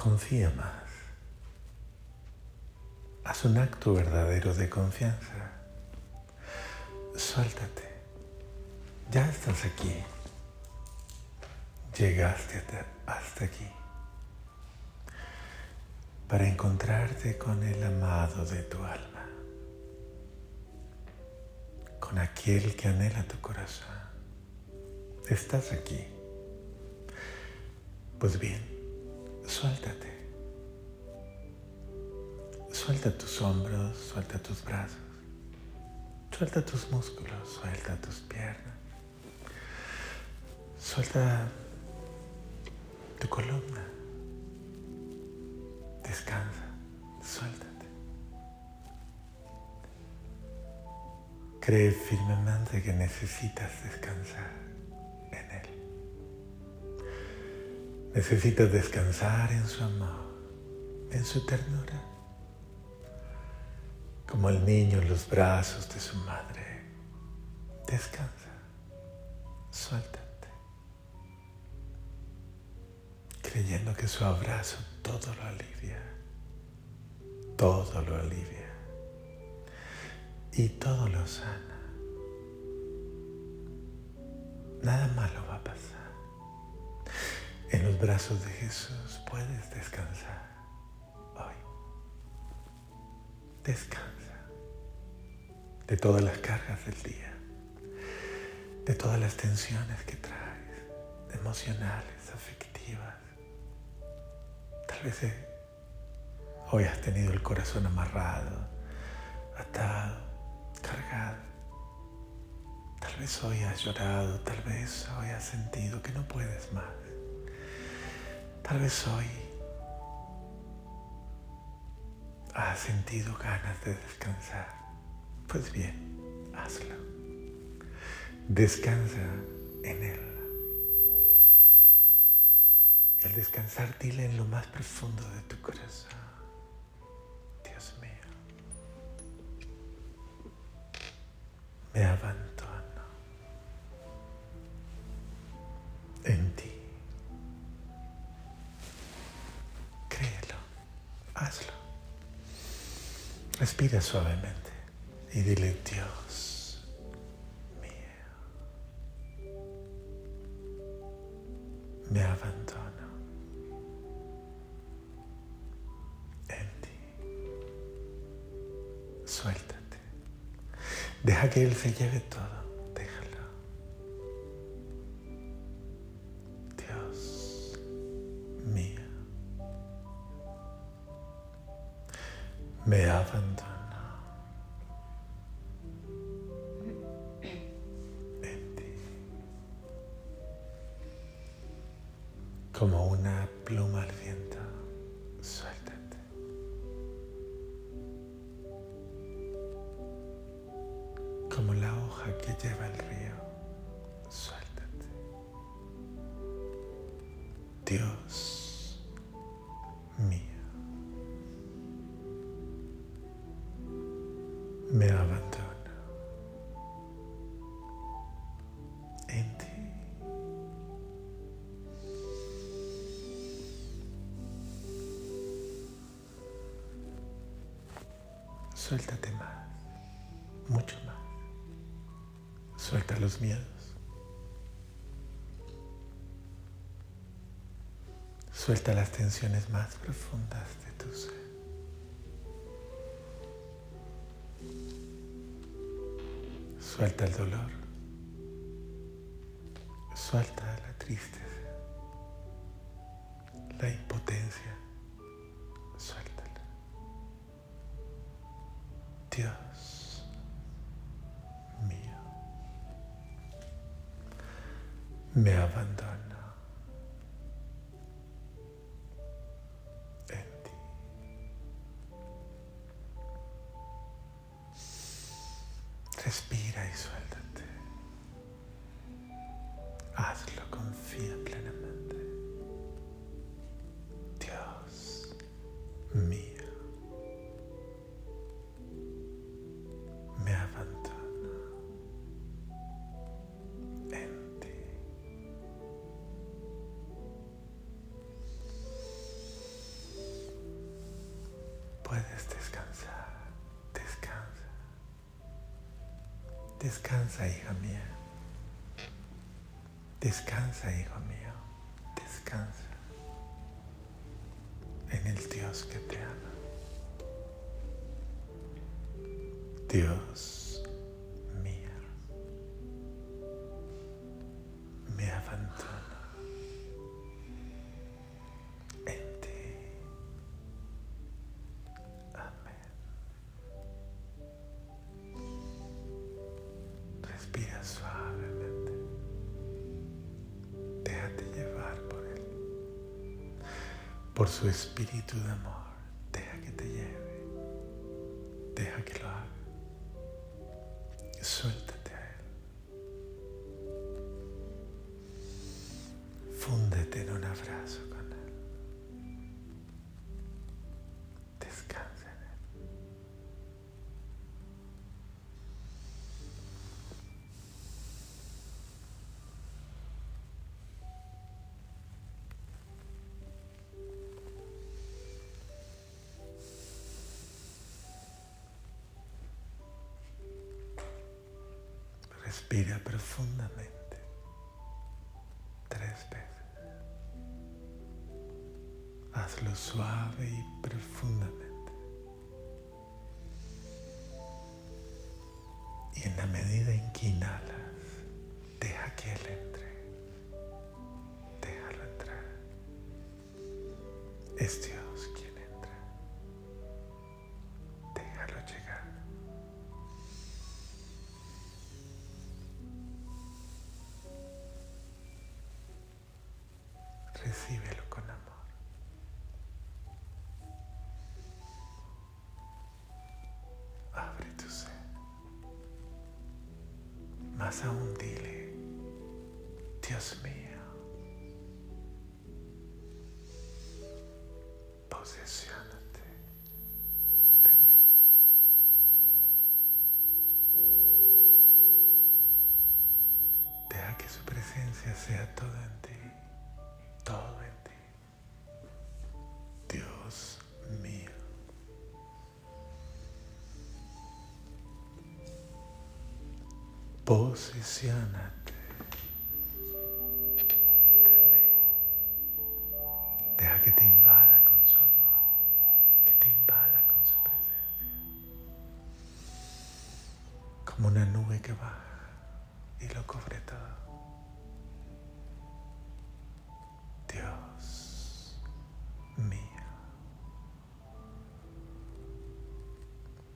confía más. Haz un acto verdadero de confianza. Suéltate. Ya estás aquí. Llegaste hasta aquí para encontrarte con el amado de tu alma, con aquel que anhela tu corazón. Estás aquí. Pues bien, suéltate. Suelta tus hombros, suelta tus brazos, suelta tus músculos, suelta tus piernas, suelta tu columna. Descansa, suéltate. Cree firmemente que necesitas descansar Necesitas descansar en su amor, en su ternura, como el niño en los brazos de su madre. Descansa, suéltate. creyendo que su abrazo todo lo alivia, todo lo alivia y todo lo sana. Nada malo va a pasar. En los brazos de Jesús puedes descansar hoy. Descansa de todas las cargas del día, de todas las tensiones que traes, emocionales, afectivas Tal vez eh, hoy has tenido el corazón amarrado, atado, cargado. Tal vez hoy has llorado, tal vez hoy has sentido que no puedes más. Tal vez hoy has sentido ganas de descansar. Pues bien, hazlo. Descansa en Él. Y al descansar, dile en lo más profundo de tu corazón, Dios mío, me abandono Respira suavemente y dile, Dios mío, me abandono. Suéltate. Deja que Él se lleve todo. Hoja que lleva el río. Suéltate. Dios mío, me abandono en ti. Suéltate más, Suelta los miedos. Suelta las tensiones más profundas de tu ser. Suelta el dolor. Suelta la tristeza, la impotencia. Suéltala. Dios. Me abandono en ti. Respira y suéltate. Hazlo, confía plenamente. Puedes descansar. Descansa. Descansa, hija mía. Descansa, hijo mío. Descansa en el Dios que te ama. Dios Respira suavemente. Déjate llevar por Él, por su espíritu de amor. Respira profundamente tres veces. Hazlo suave y profundamente. Y en la medida en que inhalas, deja que Él entre. Déjalo entrar. Es Recíbelo con amor. Abre tu ser. Más aún dile, Dios mío, posesiónate de mí. Deja que su presencia sea todo en ti Posicionate. Deja que te invada con su amor, que te invada con su presencia. Como una nube que baja y lo cubre todo. Dios mío,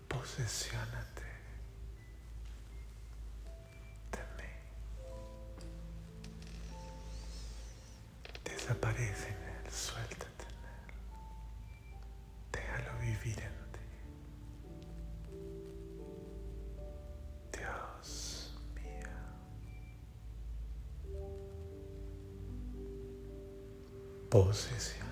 posesiónate Posicionate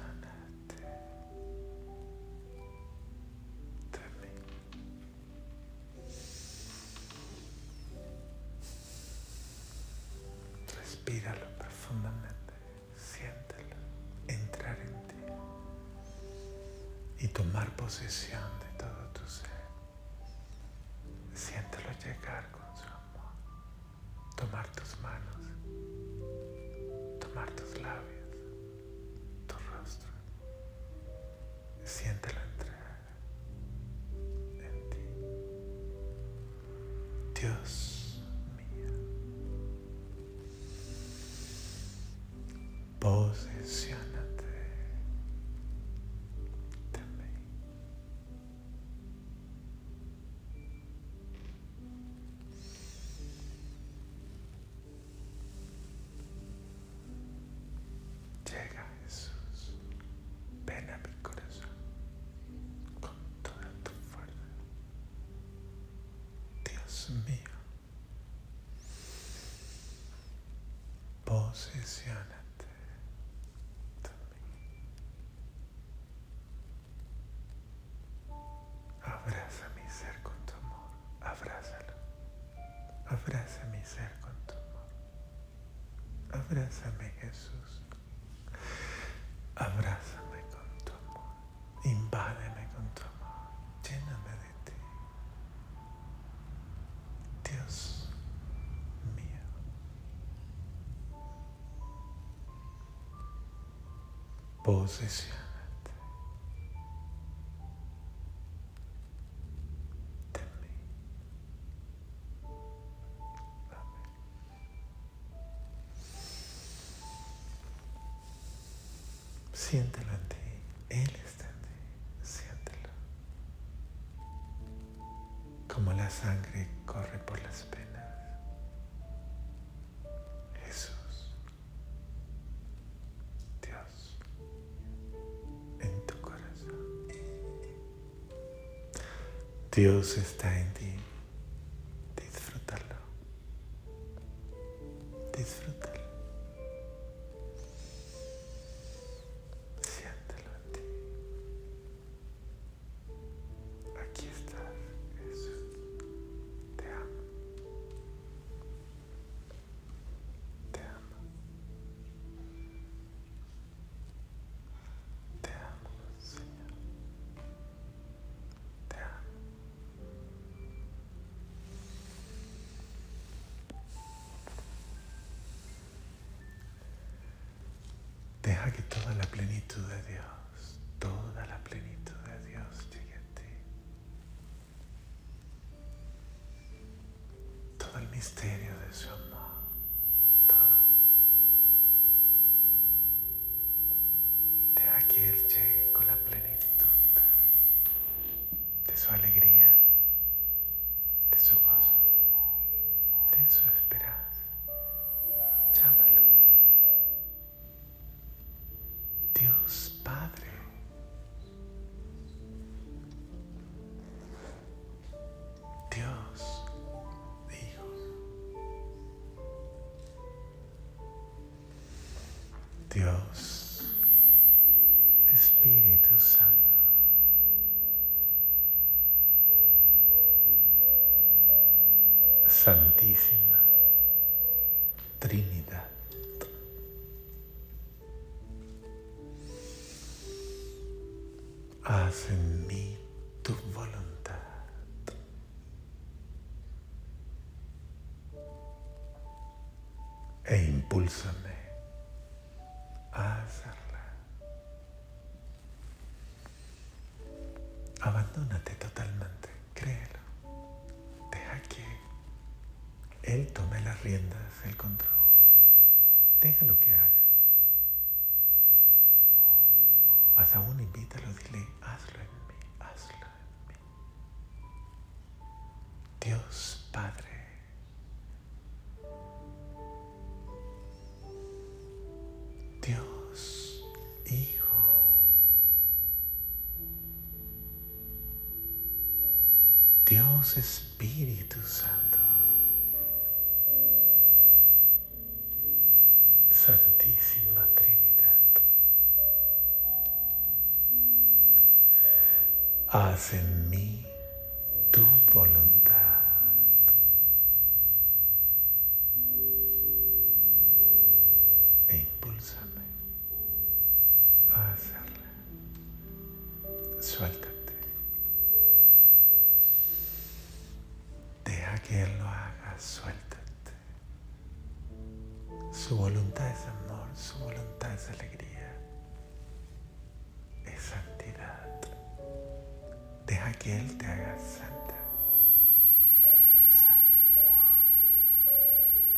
Dios mío, posicionate. Abraza mi ser con tu amor, abrázalo. Abraza mi ser con tu amor. Abrázame Jesús. eres mía. Posesión. Dios está en ti. Plenitud de Dios, toda la plenitud de Dios llegue a ti. Todo el misterio de su amor, Espíritu Santo. Santísima Trinidad. Haz en mí tu voluntad. E impúlsame Abandónate totalmente, créelo. Deja que Él tome las riendas, el control. Déjalo que haga. Más aún invítalo, dile, hazlo en mí, hazlo en mí. Dios Padre. Dios Espíritu Santo. Santísima Trinidad. Haz en mí tu voluntad.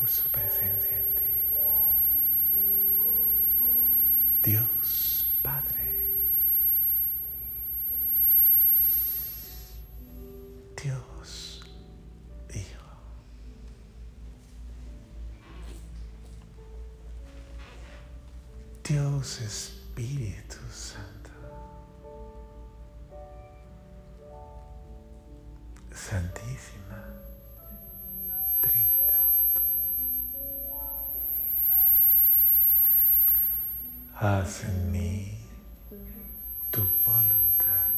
Por su presencia en ti. Dios Padre, Dios Hijo. Dios Espíritu Santo. Haz en mí tu voluntad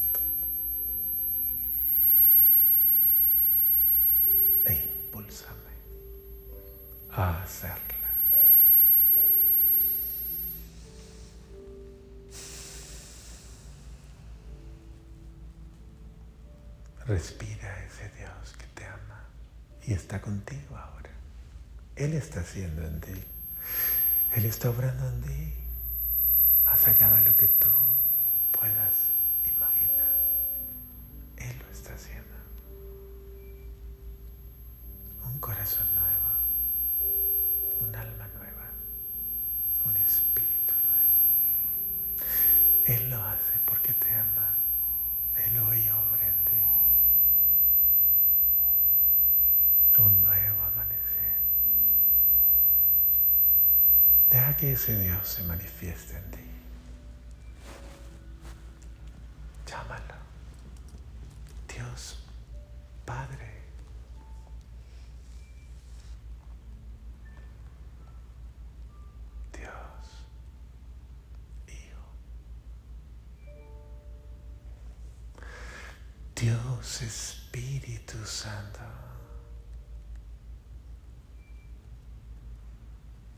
e impúlsame a hacerla. Respira ese Dios que te ama y está contigo ahora. Él está haciendo en ti. Él está obrando en ti. Más allá de lo que tú puedas imaginar. Él lo está haciendo. Un corazón nuevo, un alma nueva, un espíritu nuevo. Él lo hace porque te ama. Él hoy obra en ti. Un nuevo amanecer. Deja que ese Dios se manifieste en ti. Llámalo. Dios Padre. Dios Hijo. Dios Espíritu Santo.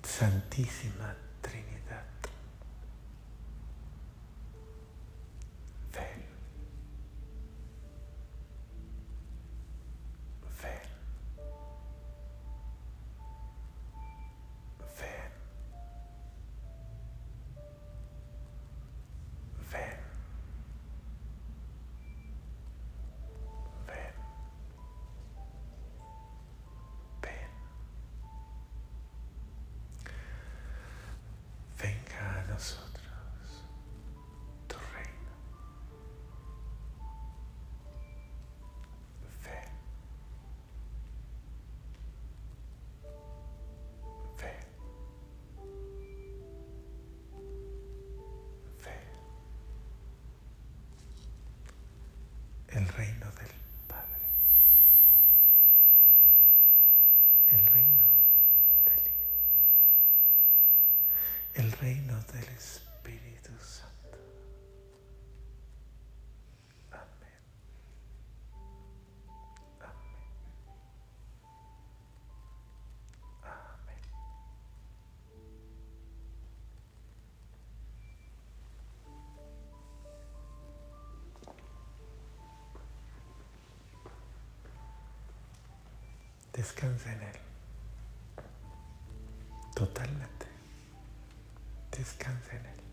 Santísima Trinidad. Thanks. Reino del Espíritu Santo. Amén. Amén. Amén. Descansa en Él. Totalmente. Descansa en Él.